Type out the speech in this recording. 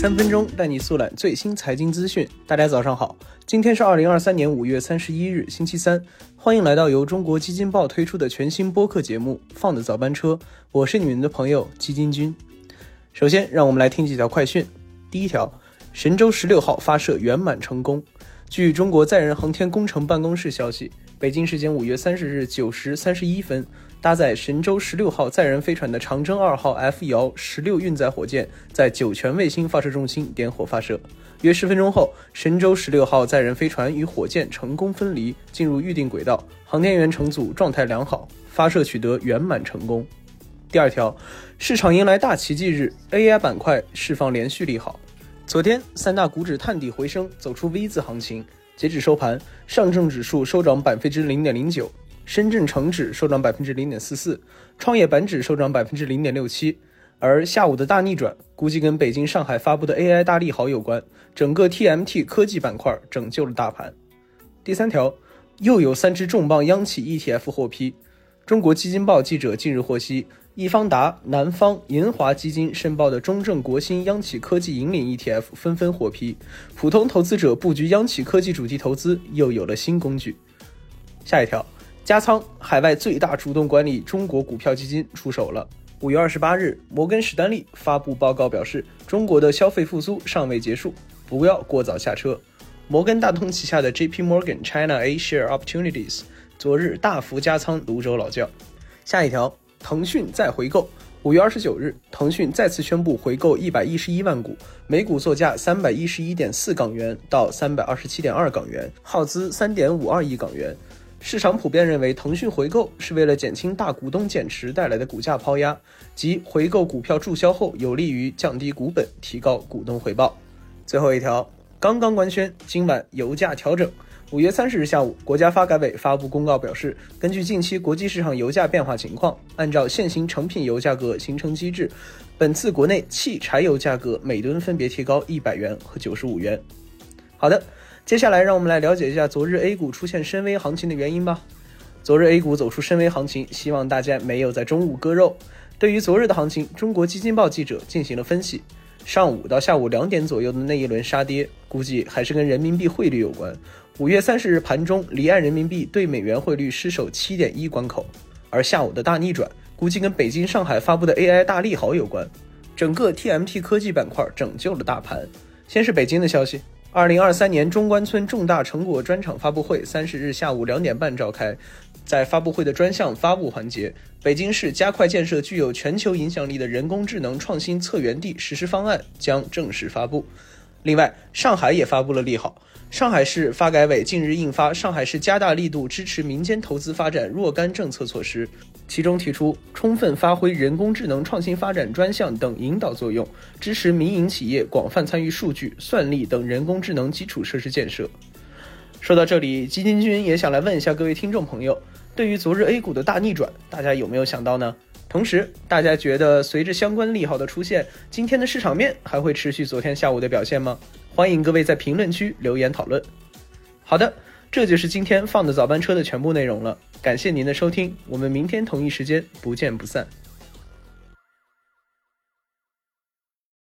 三分钟带你速览最新财经资讯。大家早上好，今天是二零二三年五月三十一日，星期三。欢迎来到由中国基金报推出的全新播客节目《放的早班车》，我是你们的朋友基金君。首先，让我们来听几条快讯。第一条，神舟十六号发射圆满成功。据中国载人航天工程办公室消息，北京时间五月三十日九时三十一分。搭载神舟十六号载人飞船的长征二号 F 遥十六运载火箭在酒泉卫星发射中心点火发射。约十分钟后，神舟十六号载人飞船与火箭成功分离，进入预定轨道，航天员乘组状态良好，发射取得圆满成功。第二条，市场迎来大奇迹日，AI 板块释放连续利好。昨天，三大股指探底回升，走出 V 字行情。截止收盘，上证指数收涨百分之零点零九。深圳成指收涨百分之零点四四，创业板指收涨百分之零点六七，而下午的大逆转估计跟北京、上海发布的 AI 大利好有关，整个 TMT 科技板块拯救了大盘。第三条，又有三只重磅央企 ETF 获批。中国基金报记者近日获悉，易方达、南方、银华基金申报的中证国新央企科技引领 ETF 纷纷获批，普通投资者布局央企科技主题投资又有了新工具。下一条。加仓海外最大主动管理中国股票基金出手了。五月二十八日，摩根士丹利发布报告表示，中国的消费复苏尚未结束，不要过早下车。摩根大通旗下的 J.P. Morgan China A Share Opportunities 昨日大幅加仓泸州老窖。下一条，腾讯再回购。五月二十九日，腾讯再次宣布回购一百一十一万股，每股作价三百一十一点四港元到三百二十七点二港元，耗资三点五二亿港元。市场普遍认为，腾讯回购是为了减轻大股东减持带来的股价抛压，即回购股票注销后有利于降低股本、提高股东回报。最后一条，刚刚官宣，今晚油价调整。五月三十日下午，国家发改委发布公告表示，根据近期国际市场油价变化情况，按照现行成品油价格形成机制，本次国内汽柴油价格每吨分别提高一百元和九十五元。好的。接下来，让我们来了解一下昨日 A 股出现深 V 行情的原因吧。昨日 A 股走出深 V 行情，希望大家没有在中午割肉。对于昨日的行情，中国基金报记者进行了分析。上午到下午两点左右的那一轮杀跌，估计还是跟人民币汇率有关。五月三十日盘中，离岸人民币对美元汇率失守七点一关口，而下午的大逆转，估计跟北京、上海发布的 AI 大利好有关。整个 TMT 科技板块拯救了大盘。先是北京的消息。二零二三年中关村重大成果专场发布会三十日下午两点半召开，在发布会的专项发布环节，北京市加快建设具有全球影响力的人工智能创新策源地实施方案将正式发布。另外，上海也发布了利好。上海市发改委近日印发《上海市加大力度支持民间投资发展若干政策措施》，其中提出充分发挥人工智能创新发展专项等引导作用，支持民营企业广泛参与数据、算力等人工智能基础设施建设。说到这里，基金君也想来问一下各位听众朋友，对于昨日 A 股的大逆转，大家有没有想到呢？同时，大家觉得随着相关利好的出现，今天的市场面还会持续昨天下午的表现吗？欢迎各位在评论区留言讨论。好的，这就是今天放的早班车的全部内容了。感谢您的收听，我们明天同一时间不见不散。